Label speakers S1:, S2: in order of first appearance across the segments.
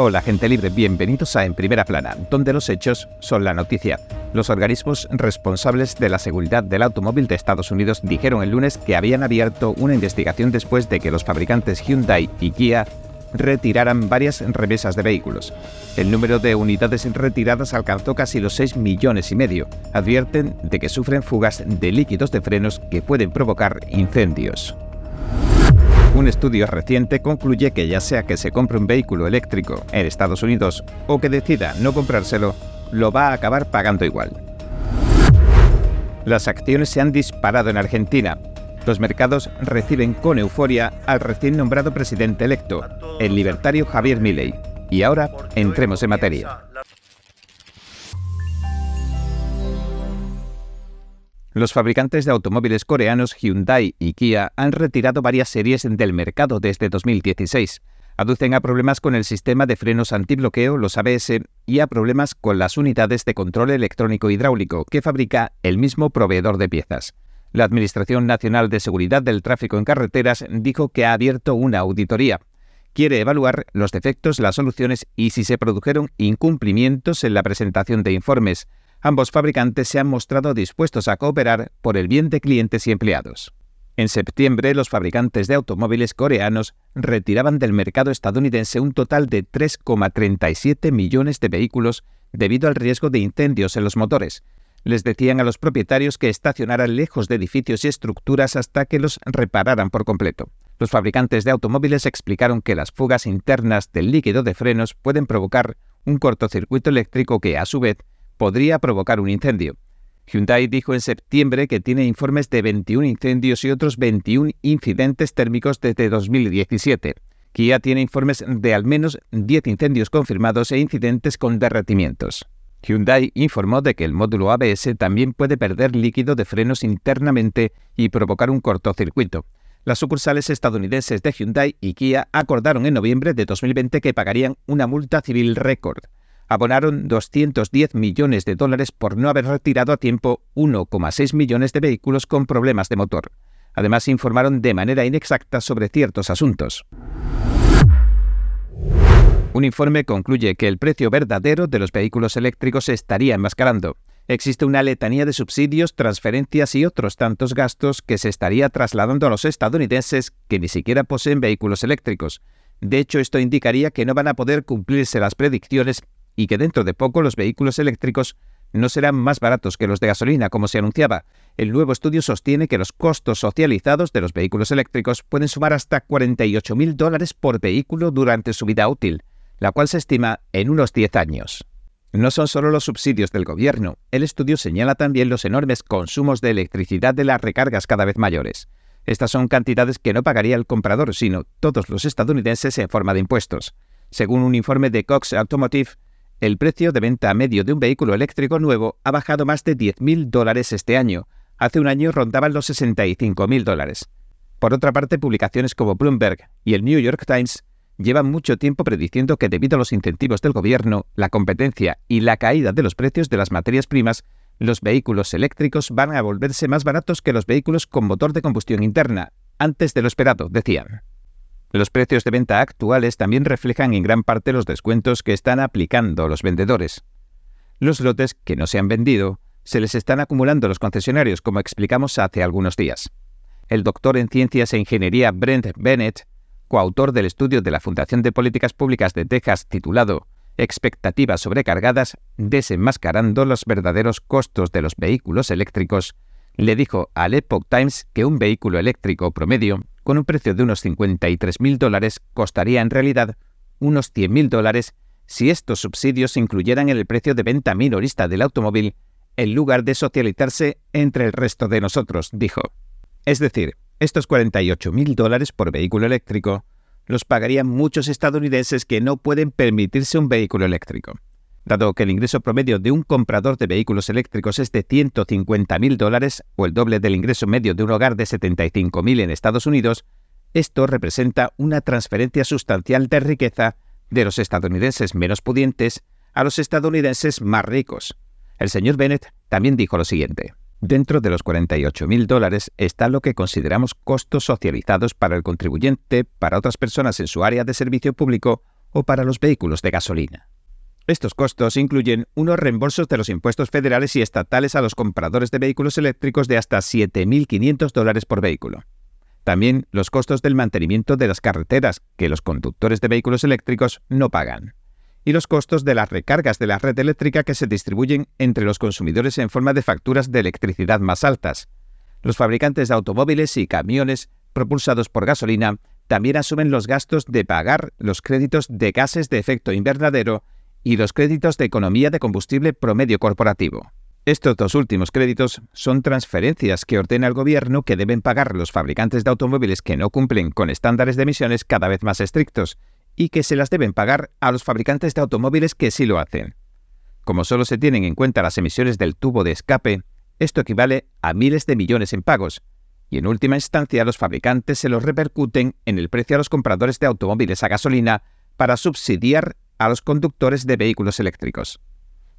S1: Hola gente libre, bienvenidos a En Primera Plana, donde los hechos son la noticia. Los organismos responsables de la seguridad del automóvil de Estados Unidos dijeron el lunes que habían abierto una investigación después de que los fabricantes Hyundai y Kia retiraran varias remesas de vehículos. El número de unidades retiradas alcanzó casi los 6 millones y medio. Advierten de que sufren fugas de líquidos de frenos que pueden provocar incendios. Un estudio reciente concluye que ya sea que se compre un vehículo eléctrico en Estados Unidos o que decida no comprárselo, lo va a acabar pagando igual. Las acciones se han disparado en Argentina. Los mercados reciben con euforia al recién nombrado presidente electo, el libertario Javier Milei. Y ahora entremos en materia. Los fabricantes de automóviles coreanos Hyundai y Kia han retirado varias series del mercado desde 2016. Aducen a problemas con el sistema de frenos antibloqueo, los ABS, y a problemas con las unidades de control electrónico hidráulico que fabrica el mismo proveedor de piezas. La Administración Nacional de Seguridad del Tráfico en Carreteras dijo que ha abierto una auditoría. Quiere evaluar los defectos, las soluciones y si se produjeron incumplimientos en la presentación de informes. Ambos fabricantes se han mostrado dispuestos a cooperar por el bien de clientes y empleados. En septiembre, los fabricantes de automóviles coreanos retiraban del mercado estadounidense un total de 3,37 millones de vehículos debido al riesgo de incendios en los motores. Les decían a los propietarios que estacionaran lejos de edificios y estructuras hasta que los repararan por completo. Los fabricantes de automóviles explicaron que las fugas internas del líquido de frenos pueden provocar un cortocircuito eléctrico que, a su vez, podría provocar un incendio. Hyundai dijo en septiembre que tiene informes de 21 incendios y otros 21 incidentes térmicos desde 2017. Kia tiene informes de al menos 10 incendios confirmados e incidentes con derretimientos. Hyundai informó de que el módulo ABS también puede perder líquido de frenos internamente y provocar un cortocircuito. Las sucursales estadounidenses de Hyundai y Kia acordaron en noviembre de 2020 que pagarían una multa civil récord abonaron 210 millones de dólares por no haber retirado a tiempo 1,6 millones de vehículos con problemas de motor. Además, informaron de manera inexacta sobre ciertos asuntos. Un informe concluye que el precio verdadero de los vehículos eléctricos estaría enmascarando. Existe una letanía de subsidios, transferencias y otros tantos gastos que se estaría trasladando a los estadounidenses que ni siquiera poseen vehículos eléctricos. De hecho, esto indicaría que no van a poder cumplirse las predicciones y que dentro de poco los vehículos eléctricos no serán más baratos que los de gasolina, como se anunciaba. El nuevo estudio sostiene que los costos socializados de los vehículos eléctricos pueden sumar hasta 48.000 dólares por vehículo durante su vida útil, la cual se estima en unos 10 años. No son solo los subsidios del gobierno, el estudio señala también los enormes consumos de electricidad de las recargas cada vez mayores. Estas son cantidades que no pagaría el comprador, sino todos los estadounidenses en forma de impuestos. Según un informe de Cox Automotive, el precio de venta medio de un vehículo eléctrico nuevo ha bajado más de 10.000 dólares este año. Hace un año rondaban los 65.000 dólares. Por otra parte, publicaciones como Bloomberg y el New York Times llevan mucho tiempo prediciendo que debido a los incentivos del gobierno, la competencia y la caída de los precios de las materias primas, los vehículos eléctricos van a volverse más baratos que los vehículos con motor de combustión interna, antes de lo esperado, decían. Los precios de venta actuales también reflejan en gran parte los descuentos que están aplicando los vendedores. Los lotes que no se han vendido se les están acumulando los concesionarios, como explicamos hace algunos días. El doctor en Ciencias e Ingeniería Brent Bennett, coautor del estudio de la Fundación de Políticas Públicas de Texas titulado Expectativas sobrecargadas, desenmascarando los verdaderos costos de los vehículos eléctricos, le dijo al Epoch Times que un vehículo eléctrico promedio con un precio de unos 53.000 dólares, costaría en realidad unos 100.000 dólares si estos subsidios se incluyeran en el precio de venta minorista del automóvil en lugar de socializarse entre el resto de nosotros, dijo. Es decir, estos 48.000 dólares por vehículo eléctrico los pagarían muchos estadounidenses que no pueden permitirse un vehículo eléctrico. Dado que el ingreso promedio de un comprador de vehículos eléctricos es de 150.000 dólares o el doble del ingreso medio de un hogar de 75.000 en Estados Unidos, esto representa una transferencia sustancial de riqueza de los estadounidenses menos pudientes a los estadounidenses más ricos. El señor Bennett también dijo lo siguiente. Dentro de los 48.000 dólares está lo que consideramos costos socializados para el contribuyente, para otras personas en su área de servicio público o para los vehículos de gasolina. Estos costos incluyen unos reembolsos de los impuestos federales y estatales a los compradores de vehículos eléctricos de hasta 7.500 dólares por vehículo. También los costos del mantenimiento de las carreteras, que los conductores de vehículos eléctricos no pagan. Y los costos de las recargas de la red eléctrica que se distribuyen entre los consumidores en forma de facturas de electricidad más altas. Los fabricantes de automóviles y camiones propulsados por gasolina también asumen los gastos de pagar los créditos de gases de efecto invernadero y los créditos de economía de combustible promedio corporativo. Estos dos últimos créditos son transferencias que ordena el gobierno que deben pagar los fabricantes de automóviles que no cumplen con estándares de emisiones cada vez más estrictos y que se las deben pagar a los fabricantes de automóviles que sí lo hacen. Como solo se tienen en cuenta las emisiones del tubo de escape, esto equivale a miles de millones en pagos, y en última instancia los fabricantes se los repercuten en el precio a los compradores de automóviles a gasolina para subsidiar a los conductores de vehículos eléctricos.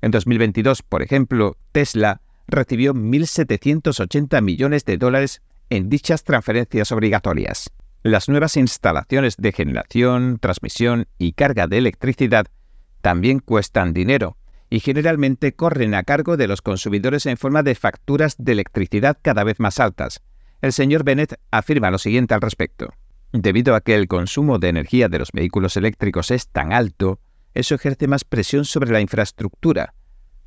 S1: En 2022, por ejemplo, Tesla recibió 1.780 millones de dólares en dichas transferencias obligatorias. Las nuevas instalaciones de generación, transmisión y carga de electricidad también cuestan dinero y generalmente corren a cargo de los consumidores en forma de facturas de electricidad cada vez más altas, el señor Bennett afirma lo siguiente al respecto. Debido a que el consumo de energía de los vehículos eléctricos es tan alto, eso ejerce más presión sobre la infraestructura.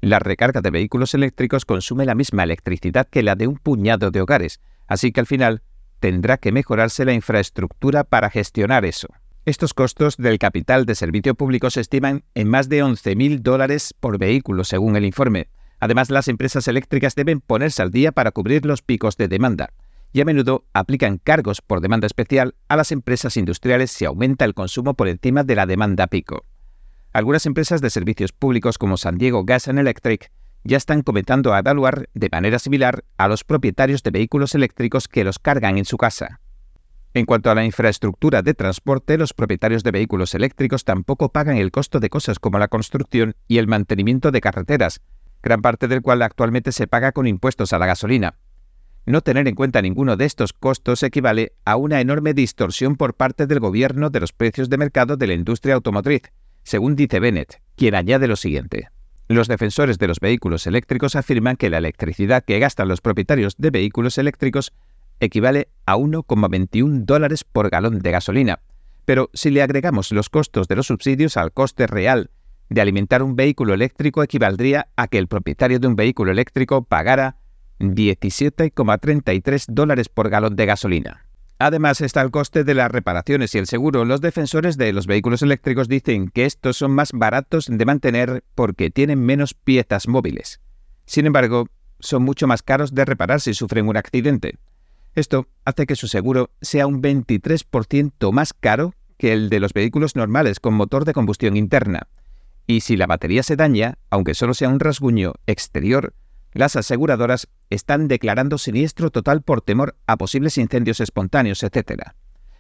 S1: La recarga de vehículos eléctricos consume la misma electricidad que la de un puñado de hogares, así que al final tendrá que mejorarse la infraestructura para gestionar eso. Estos costos del capital de servicio público se estiman en más de 11.000 dólares por vehículo, según el informe. Además, las empresas eléctricas deben ponerse al día para cubrir los picos de demanda y a menudo aplican cargos por demanda especial a las empresas industriales si aumenta el consumo por encima de la demanda pico. Algunas empresas de servicios públicos como San Diego Gas and Electric ya están comenzando a evaluar de manera similar a los propietarios de vehículos eléctricos que los cargan en su casa. En cuanto a la infraestructura de transporte, los propietarios de vehículos eléctricos tampoco pagan el costo de cosas como la construcción y el mantenimiento de carreteras, gran parte del cual actualmente se paga con impuestos a la gasolina, no tener en cuenta ninguno de estos costos equivale a una enorme distorsión por parte del gobierno de los precios de mercado de la industria automotriz, según dice Bennett, quien añade lo siguiente. Los defensores de los vehículos eléctricos afirman que la electricidad que gastan los propietarios de vehículos eléctricos equivale a 1,21 dólares por galón de gasolina, pero si le agregamos los costos de los subsidios al coste real de alimentar un vehículo eléctrico equivaldría a que el propietario de un vehículo eléctrico pagara 17,33 dólares por galón de gasolina. Además está el coste de las reparaciones y el seguro. Los defensores de los vehículos eléctricos dicen que estos son más baratos de mantener porque tienen menos piezas móviles. Sin embargo, son mucho más caros de reparar si sufren un accidente. Esto hace que su seguro sea un 23% más caro que el de los vehículos normales con motor de combustión interna. Y si la batería se daña, aunque solo sea un rasguño exterior, las aseguradoras están declarando siniestro total por temor a posibles incendios espontáneos, etc.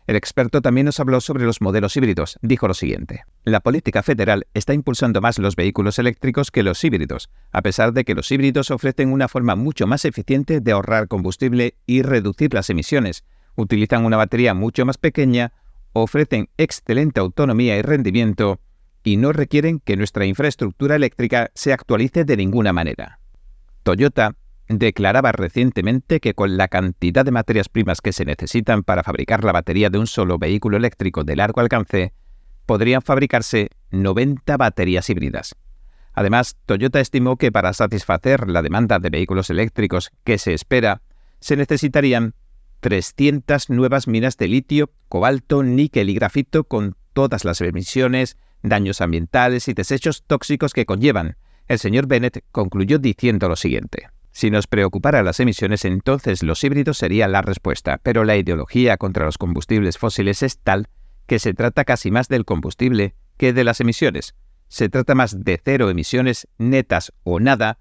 S1: El experto también nos habló sobre los modelos híbridos. Dijo lo siguiente. La política federal está impulsando más los vehículos eléctricos que los híbridos, a pesar de que los híbridos ofrecen una forma mucho más eficiente de ahorrar combustible y reducir las emisiones. Utilizan una batería mucho más pequeña, ofrecen excelente autonomía y rendimiento, y no requieren que nuestra infraestructura eléctrica se actualice de ninguna manera. Toyota declaraba recientemente que con la cantidad de materias primas que se necesitan para fabricar la batería de un solo vehículo eléctrico de largo alcance, podrían fabricarse 90 baterías híbridas. Además, Toyota estimó que para satisfacer la demanda de vehículos eléctricos que se espera, se necesitarían 300 nuevas minas de litio, cobalto, níquel y grafito con todas las emisiones, daños ambientales y desechos tóxicos que conllevan, el señor Bennett concluyó diciendo lo siguiente. Si nos preocupara las emisiones, entonces los híbridos serían la respuesta, pero la ideología contra los combustibles fósiles es tal que se trata casi más del combustible que de las emisiones. Se trata más de cero emisiones netas o nada,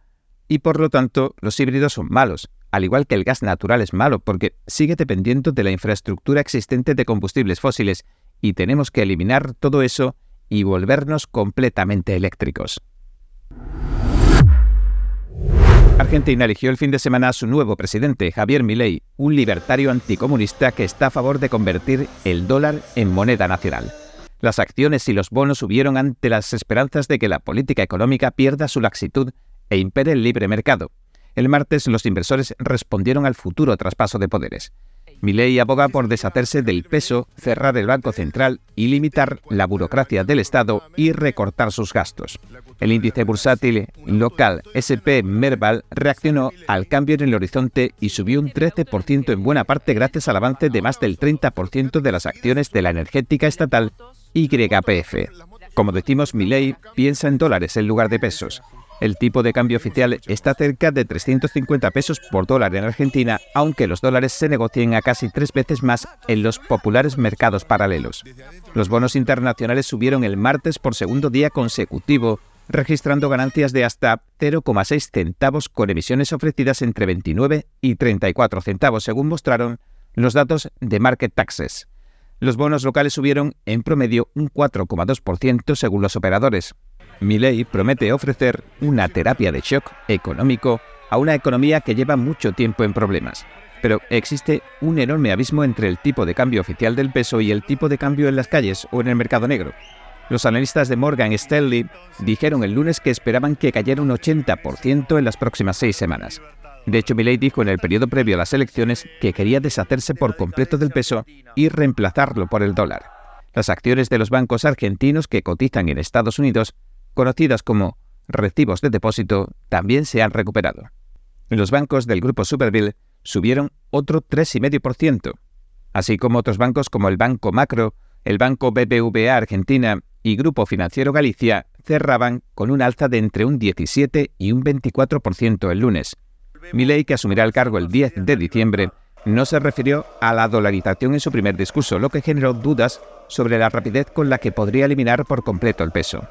S1: y por lo tanto los híbridos son malos, al igual que el gas natural es malo porque sigue dependiendo de la infraestructura existente de combustibles fósiles, y tenemos que eliminar todo eso y volvernos completamente eléctricos. Argentina eligió el fin de semana a su nuevo presidente, Javier Milei, un libertario anticomunista que está a favor de convertir el dólar en moneda nacional. Las acciones y los bonos subieron ante las esperanzas de que la política económica pierda su laxitud e impere el libre mercado. El martes los inversores respondieron al futuro traspaso de poderes. Milei aboga por deshacerse del peso, cerrar el Banco Central y limitar la burocracia del Estado y recortar sus gastos. El índice bursátil local SP Merval reaccionó al cambio en el horizonte y subió un 13% en buena parte gracias al avance de más del 30% de las acciones de la energética estatal YPF. Como decimos, Milei piensa en dólares en lugar de pesos. El tipo de cambio oficial está cerca de 350 pesos por dólar en Argentina, aunque los dólares se negocien a casi tres veces más en los populares mercados paralelos. Los bonos internacionales subieron el martes por segundo día consecutivo, registrando ganancias de hasta 0,6 centavos con emisiones ofrecidas entre 29 y 34 centavos, según mostraron los datos de Market Taxes. Los bonos locales subieron en promedio un 4,2% según los operadores. Milei promete ofrecer una terapia de shock económico a una economía que lleva mucho tiempo en problemas. Pero existe un enorme abismo entre el tipo de cambio oficial del peso y el tipo de cambio en las calles o en el mercado negro. Los analistas de Morgan Stanley dijeron el lunes que esperaban que cayera un 80% en las próximas seis semanas. De hecho, Milei dijo en el periodo previo a las elecciones que quería deshacerse por completo del peso y reemplazarlo por el dólar. Las acciones de los bancos argentinos que cotizan en Estados Unidos conocidas como recibos de depósito, también se han recuperado. Los bancos del grupo Superville subieron otro 3,5%, así como otros bancos como el Banco Macro, el Banco BBVA Argentina y Grupo Financiero Galicia cerraban con un alza de entre un 17 y un 24% el lunes. Milei, que asumirá el cargo el 10 de diciembre, no se refirió a la dolarización en su primer discurso, lo que generó dudas sobre la rapidez con la que podría eliminar por completo el peso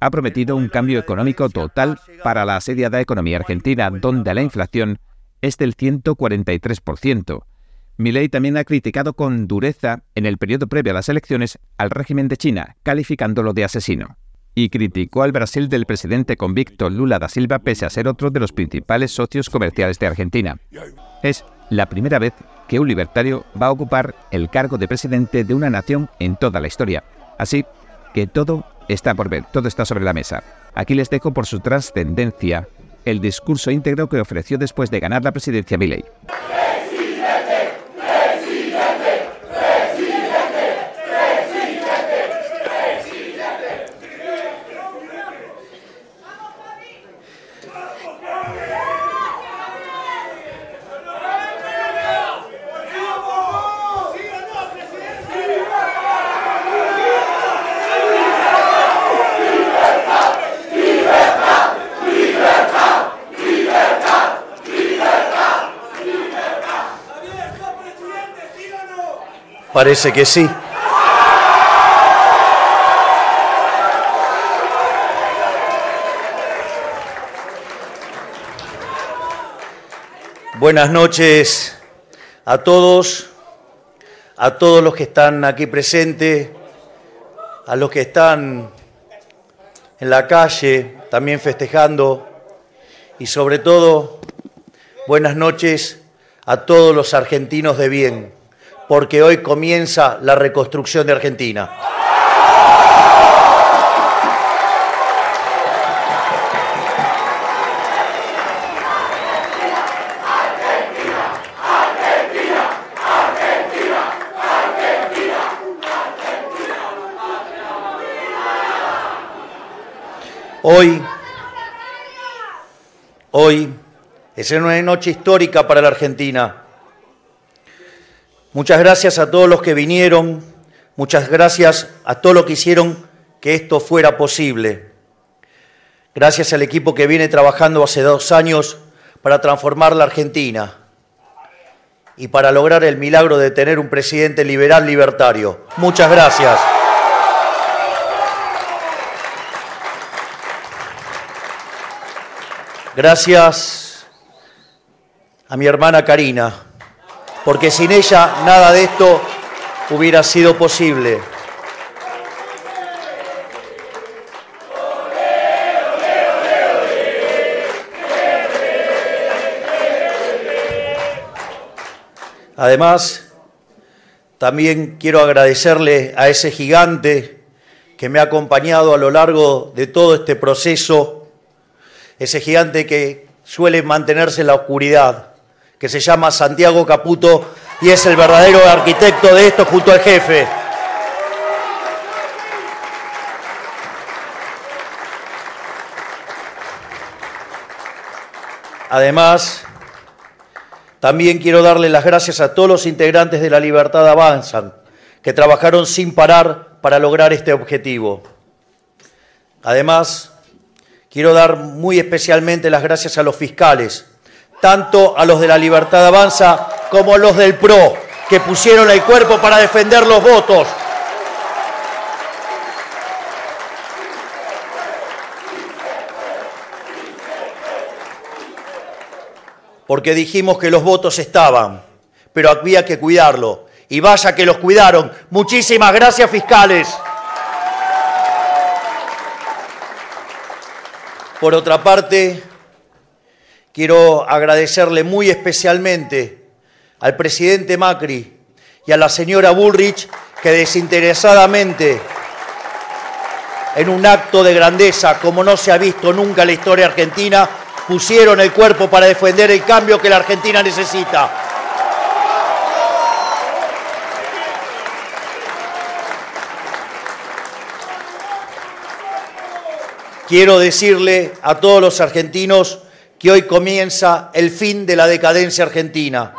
S1: ha prometido un cambio económico total para la asediada economía argentina, donde la inflación es del 143%. Milei también ha criticado con dureza en el periodo previo a las elecciones al régimen de China, calificándolo de asesino. Y criticó al Brasil del presidente convicto Lula da Silva pese a ser otro de los principales socios comerciales de Argentina. Es la primera vez que un libertario va a ocupar el cargo de presidente de una nación en toda la historia. Así que todo está por ver, todo está sobre la mesa. Aquí les dejo por su trascendencia el discurso íntegro que ofreció después de ganar la presidencia Milley.
S2: Parece que sí. Buenas noches a todos, a todos los que están aquí presentes, a los que están en la calle también festejando y sobre todo buenas noches a todos los argentinos de bien porque hoy comienza la reconstrucción de Argentina. Hoy, hoy es una noche histórica para la Argentina Muchas gracias a todos los que vinieron, muchas gracias a todos los que hicieron que esto fuera posible. Gracias al equipo que viene trabajando hace dos años para transformar la Argentina y para lograr el milagro de tener un presidente liberal libertario. Muchas gracias. Gracias a mi hermana Karina porque sin ella nada de esto hubiera sido posible. Además, también quiero agradecerle a ese gigante que me ha acompañado a lo largo de todo este proceso, ese gigante que suele mantenerse en la oscuridad, que se llama Santiago Caputo y es el verdadero arquitecto de esto junto al jefe. Además, también quiero darle las gracias a todos los integrantes de la Libertad Avanzan, que trabajaron sin parar para lograr este objetivo. Además, quiero dar muy especialmente las gracias a los fiscales, tanto a los de la Libertad Avanza como a los del PRO, que pusieron el cuerpo para defender los votos. porque dijimos que los votos estaban, pero había que cuidarlo. Y vaya que los cuidaron. Muchísimas gracias, fiscales. Por otra parte, quiero agradecerle muy especialmente al presidente Macri y a la señora Bullrich que desinteresadamente, en un acto de grandeza como no se ha visto nunca en la historia argentina, pusieron el cuerpo para defender el cambio que la Argentina necesita. Quiero decirle a todos los argentinos que hoy comienza el fin de la decadencia argentina.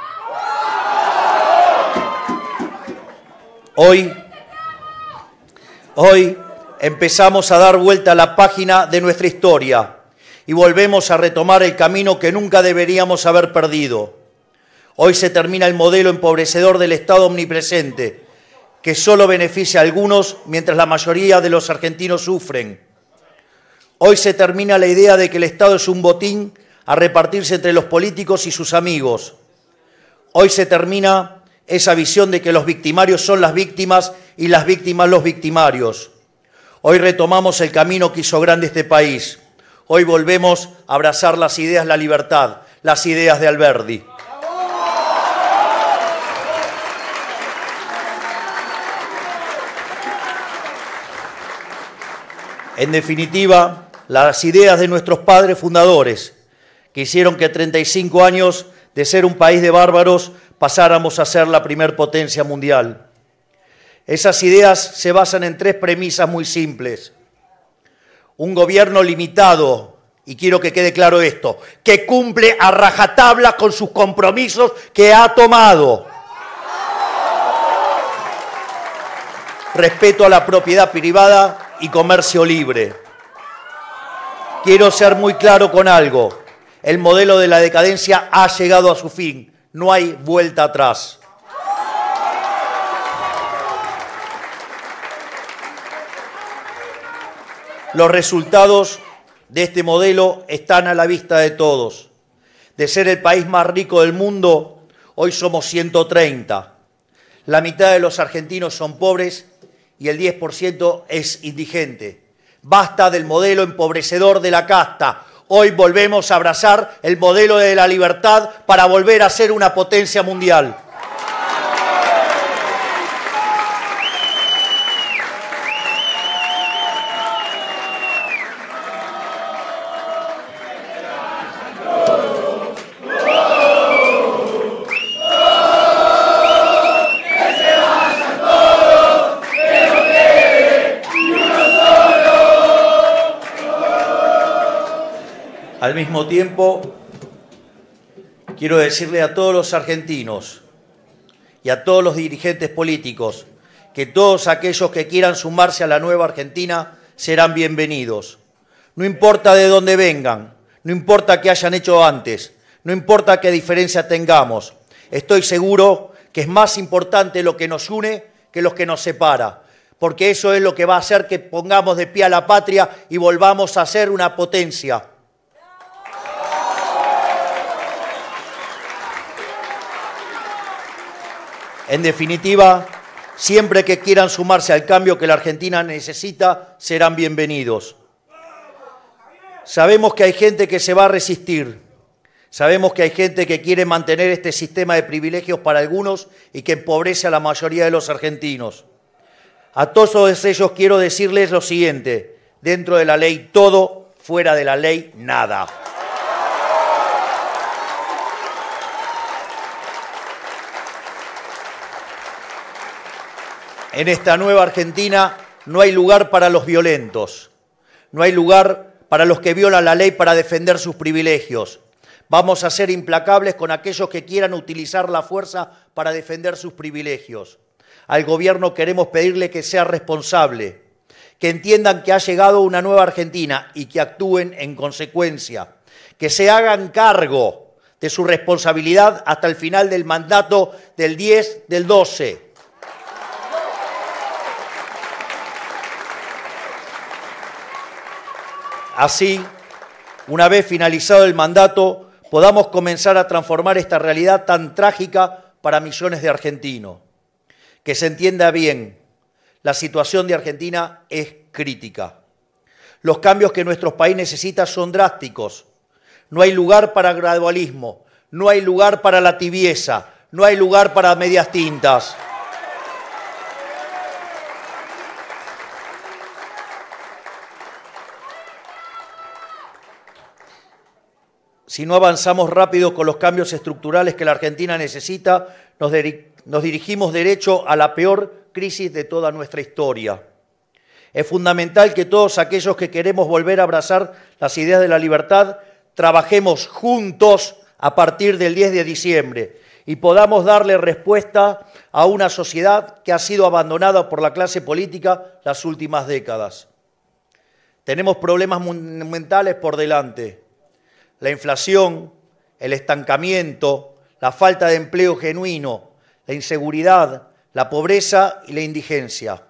S2: Hoy, hoy empezamos a dar vuelta a la página de nuestra historia y volvemos a retomar el camino que nunca deberíamos haber perdido. Hoy se termina el modelo empobrecedor del Estado omnipresente, que solo beneficia a algunos mientras la mayoría de los argentinos sufren. Hoy se termina la idea de que el Estado es un botín a repartirse entre los políticos y sus amigos. Hoy se termina esa visión de que los victimarios son las víctimas y las víctimas los victimarios. Hoy retomamos el camino que hizo grande este país Hoy volvemos a abrazar las ideas de la libertad, las ideas de Alberdi. En definitiva, las ideas de nuestros padres fundadores, que hicieron que 35 años de ser un país de bárbaros pasáramos a ser la primer potencia mundial. Esas ideas se basan en tres premisas muy simples un gobierno limitado, y quiero que quede claro esto, que cumple a rajatabla con sus compromisos que ha tomado. Respeto a la propiedad privada y comercio libre. Quiero ser muy claro con algo. El modelo de la decadencia ha llegado a su fin. No hay vuelta atrás. Los resultados de este modelo están a la vista de todos. De ser el país más rico del mundo, hoy somos 130. La mitad de los argentinos son pobres y el 10% es indigente. Basta del modelo empobrecedor de la casta. Hoy volvemos a abrazar el modelo de la libertad para volver a ser una potencia mundial. Al mismo tiempo, quiero decirle a todos los argentinos y a todos los dirigentes políticos que todos aquellos que quieran sumarse a la nueva Argentina serán bienvenidos. No importa de dónde vengan, no importa qué hayan hecho antes, no importa qué diferencia tengamos. Estoy seguro que es más importante lo que nos une que lo que nos separa, porque eso es lo que va a hacer que pongamos de pie a la patria y volvamos a ser una potencia En definitiva, siempre que quieran sumarse al cambio que la Argentina necesita, serán bienvenidos. Sabemos que hay gente que se va a resistir. Sabemos que hay gente que quiere mantener este sistema de privilegios para algunos y que empobrece a la mayoría de los argentinos. A todos ellos quiero decirles lo siguiente, dentro de la ley todo, fuera de la ley nada. En esta nueva Argentina no hay lugar para los violentos, no hay lugar para los que violan la ley para defender sus privilegios. Vamos a ser implacables con aquellos que quieran utilizar la fuerza para defender sus privilegios. Al gobierno queremos pedirle que sea responsable, que entiendan que ha llegado una nueva Argentina y que actúen en consecuencia, que se hagan cargo de su responsabilidad hasta el final del mandato del 10 del 12 Así, una vez finalizado el mandato, podamos comenzar a transformar esta realidad tan trágica para millones de argentinos. Que se entienda bien, la situación de Argentina es crítica. Los cambios que nuestro país necesita son drásticos. No hay lugar para gradualismo, no hay lugar para la tibieza, no hay lugar para medias tintas. Si no avanzamos rápido con los cambios estructurales que la Argentina necesita, nos, dirigimos derecho a la peor crisis de toda nuestra historia. Es fundamental que todos aquellos que queremos volver a abrazar las ideas de la libertad trabajemos juntos a partir del 10 de diciembre y podamos darle respuesta a una sociedad que ha sido abandonada por la clase política las últimas décadas. Tenemos problemas monumentales por delante la inflación, el estancamiento, la falta de empleo genuino, la inseguridad, la pobreza y la indigencia.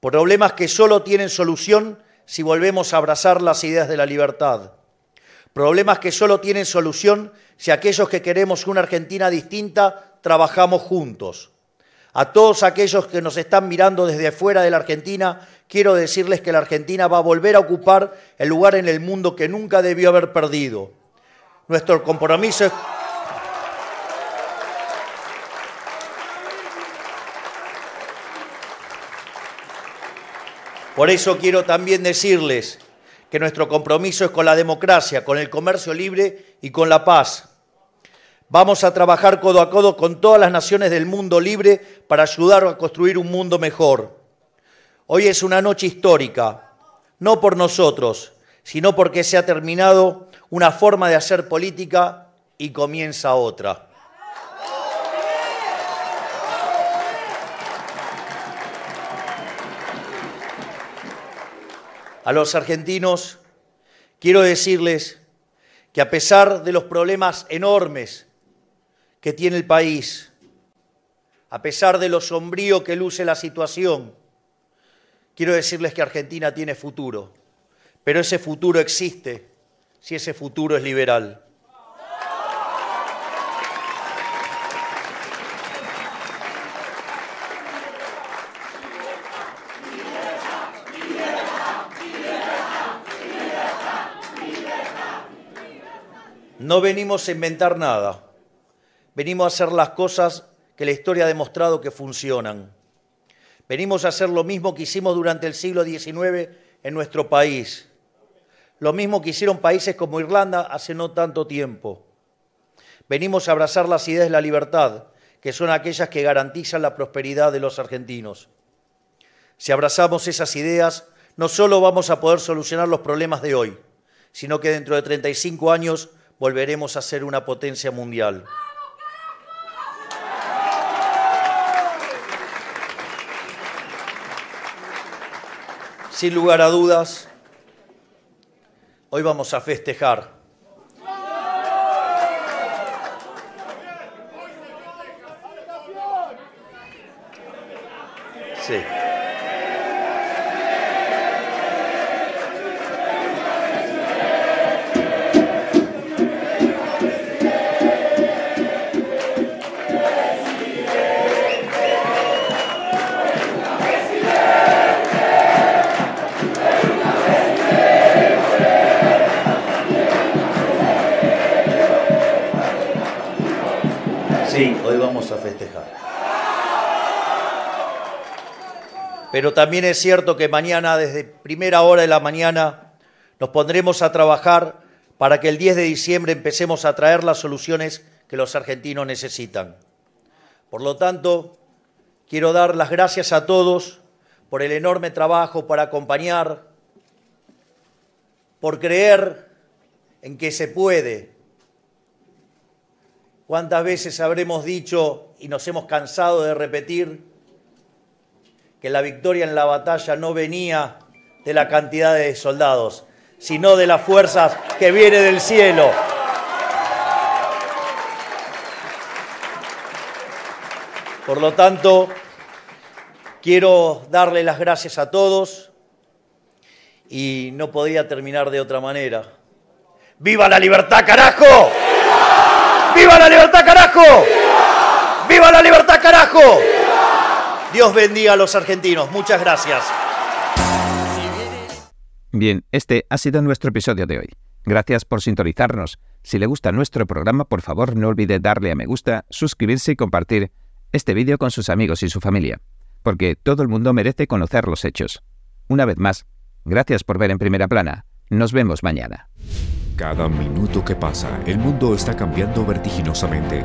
S2: Problemas que solo tienen solución si volvemos a abrazar las ideas de la libertad. Problemas que solo tienen solución si aquellos que queremos una Argentina distinta trabajamos juntos. A todos aquellos que nos están mirando desde afuera de la Argentina quiero decirles que la Argentina va a volver a ocupar el lugar en el mundo que nunca debió haber perdido. Nuestro compromiso es... Por eso quiero también decirles que nuestro compromiso es con la democracia, con el comercio libre y con la paz. Vamos a trabajar codo a codo con todas las naciones del mundo libre para ayudar a construir un mundo mejor. Hoy es una noche histórica, no por nosotros, sino porque se ha terminado una forma de hacer política y comienza otra. A los argentinos quiero decirles que a pesar de los problemas enormes que tiene el país, a pesar de lo sombrío que luce la situación, quiero decirles que Argentina tiene futuro, pero ese futuro existe si ese futuro es liberal. No venimos a inventar nada, venimos a hacer las cosas que la historia ha demostrado que funcionan. Venimos a hacer lo mismo que hicimos durante el siglo XIX en nuestro país, lo mismo que hicieron países como Irlanda hace no tanto tiempo. Venimos a abrazar las ideas de la libertad, que son aquellas que garantizan la prosperidad de los argentinos. Si abrazamos esas ideas, no solo vamos a poder solucionar los problemas de hoy, sino que dentro de 35 años volveremos a ser una potencia mundial. Sin lugar a dudas, hoy vamos a festejar. Sí. Pero también es cierto que mañana, desde primera hora de la mañana, nos pondremos a trabajar para que el 10 de diciembre empecemos a traer las soluciones que los argentinos necesitan. Por lo tanto, quiero dar las gracias a todos por el enorme trabajo, por acompañar, por creer en que se puede. ¿Cuántas veces habremos dicho y nos hemos cansado de repetir que la victoria en la batalla no venía de la cantidad de soldados, sino de las fuerzas que viene del cielo? Por lo tanto, quiero darle las gracias a todos y no podía terminar de otra manera. ¡Viva la libertad, carajo! ¡Viva, la libertad, carajo! ¡Viva, la libertad, carajo! Dios bendiga a los argentinos. Muchas gracias.
S1: Bien, este ha sido nuestro episodio de hoy. Gracias por sintonizarnos. Si le gusta nuestro programa, por favor no olvide darle a me gusta, suscribirse y compartir este vídeo con sus amigos y su familia, porque todo el mundo merece conocer los hechos. Una vez más, Gracias por ver en primera plana. Nos vemos mañana.
S3: Cada minuto que pasa, el mundo está cambiando vertiginosamente.